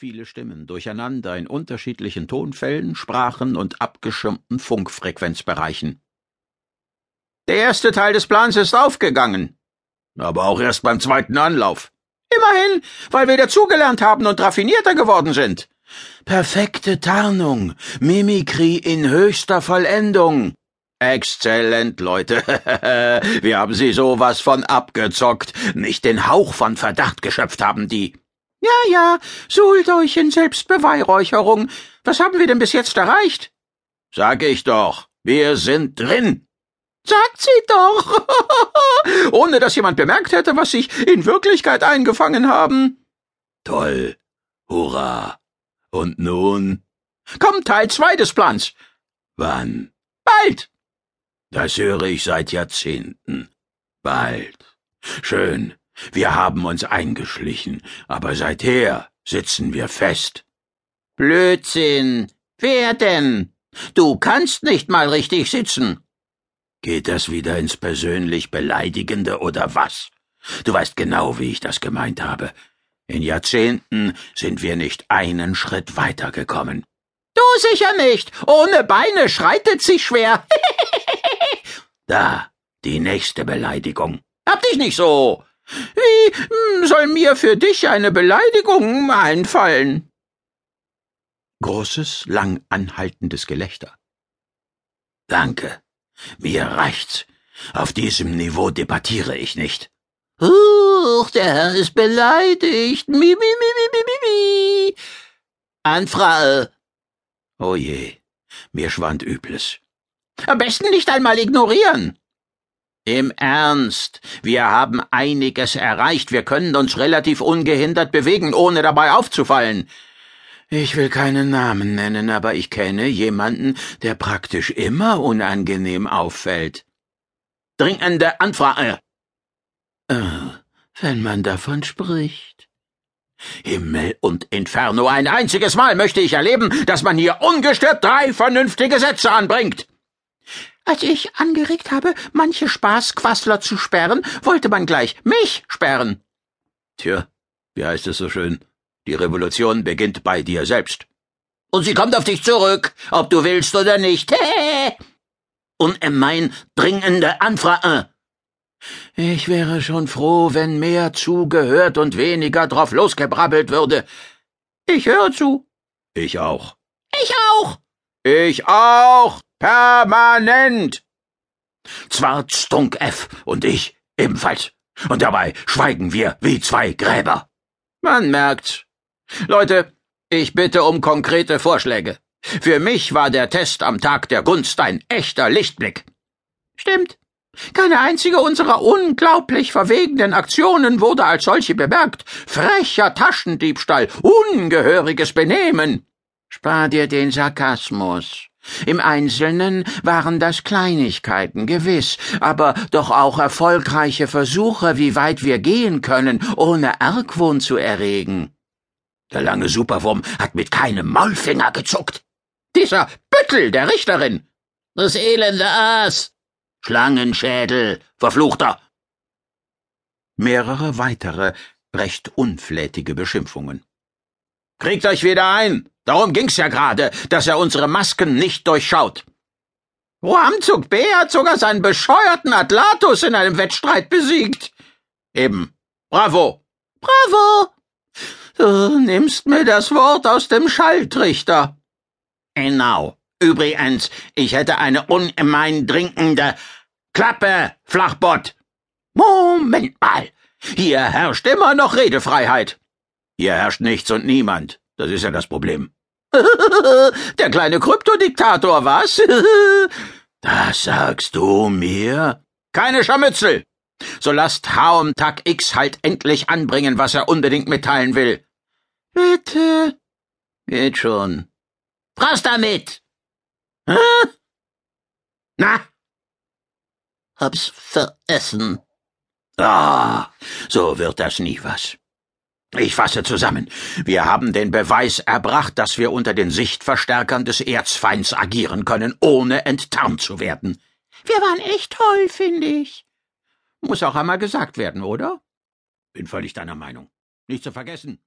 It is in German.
Viele Stimmen durcheinander in unterschiedlichen Tonfällen, Sprachen und abgeschirmten Funkfrequenzbereichen. Der erste Teil des Plans ist aufgegangen. Aber auch erst beim zweiten Anlauf. Immerhin, weil wir dazugelernt haben und raffinierter geworden sind. Perfekte Tarnung, Mimikry in höchster Vollendung. Exzellent, Leute. wir haben sie sowas von abgezockt. Nicht den Hauch von Verdacht geschöpft haben die. Ja, ja, suhlt euch in Selbstbeweihräucherung. Was haben wir denn bis jetzt erreicht? Sag ich doch, wir sind drin. Sagt sie doch. Ohne dass jemand bemerkt hätte, was sich in Wirklichkeit eingefangen haben. Toll. Hurra. Und nun? Kommt Teil zwei des Plans. Wann? Bald. Das höre ich seit Jahrzehnten. Bald. Schön. Wir haben uns eingeschlichen, aber seither sitzen wir fest. Blödsinn. Wer denn? Du kannst nicht mal richtig sitzen. Geht das wieder ins persönlich Beleidigende oder was? Du weißt genau, wie ich das gemeint habe. In Jahrzehnten sind wir nicht einen Schritt weitergekommen. Du sicher nicht. Ohne Beine schreitet sich schwer. da, die nächste Beleidigung. Hab dich nicht so. Wie hm, soll mir für dich eine Beleidigung einfallen? Großes, lang anhaltendes Gelächter. Danke. Mir reicht's. Auf diesem Niveau debattiere ich nicht. Huch, der Herr ist beleidigt. Mi, mi, mi, mi, mi, mi. Anfrau. Oh je, mir schwand Übles. Am besten nicht einmal ignorieren. Im Ernst, wir haben einiges erreicht, wir können uns relativ ungehindert bewegen, ohne dabei aufzufallen. Ich will keinen Namen nennen, aber ich kenne jemanden, der praktisch immer unangenehm auffällt. Dringende Anfrage. Oh, wenn man davon spricht. Himmel und Inferno, ein einziges Mal möchte ich erleben, dass man hier ungestört drei vernünftige Sätze anbringt. Als ich angeregt habe, manche Spaßquassler zu sperren, wollte man gleich mich sperren. Tja, wie heißt es so schön? Die Revolution beginnt bei dir selbst. Und sie kommt auf dich zurück, ob du willst oder nicht. Ungemein dringende Anfrage. Ich wäre schon froh, wenn mehr zugehört und weniger drauf losgebrabbelt würde. Ich höre zu. Ich auch. Ich auch. Ich auch. Permanent! Zwart, Stunk F und ich ebenfalls. Und dabei schweigen wir wie zwei Gräber. Man merkt's. Leute, ich bitte um konkrete Vorschläge. Für mich war der Test am Tag der Gunst ein echter Lichtblick. Stimmt. Keine einzige unserer unglaublich verwegenen Aktionen wurde als solche bemerkt. Frecher Taschendiebstahl, ungehöriges Benehmen. Spar dir den Sarkasmus. Im Einzelnen waren das Kleinigkeiten, gewiss, aber doch auch erfolgreiche Versuche, wie weit wir gehen können, ohne Argwohn zu erregen. Der lange Superwurm hat mit keinem Maulfinger gezuckt. Dieser Büttel der Richterin. Das elende Aas. Schlangenschädel, verfluchter. Mehrere weitere, recht unflätige Beschimpfungen. Kriegt euch wieder ein! Darum ging's ja gerade, dass er unsere Masken nicht durchschaut. Ruamzug B hat sogar seinen bescheuerten Atlatus in einem Wettstreit besiegt. Eben. Bravo. Bravo. Du nimmst mir das Wort aus dem Schalltrichter. Genau. Übrigens, ich hätte eine ungemein dringende Klappe, Flachbott. Moment mal. Hier herrscht immer noch Redefreiheit. Hier herrscht nichts und niemand. Das ist ja das Problem. Der kleine Kryptodiktator, was? Das sagst du mir? Keine Scharmützel! So lasst Haum Tag X halt endlich anbringen, was er unbedingt mitteilen will. Bitte. Geht schon. Raus damit! Hä? Na? Hab's veressen. Ah, so wird das nie was. Ich fasse zusammen. Wir haben den Beweis erbracht, dass wir unter den Sichtverstärkern des Erzfeinds agieren können, ohne enttarnt zu werden. Wir waren echt toll, finde ich. Muss auch einmal gesagt werden, oder? Bin völlig deiner Meinung. Nicht zu vergessen,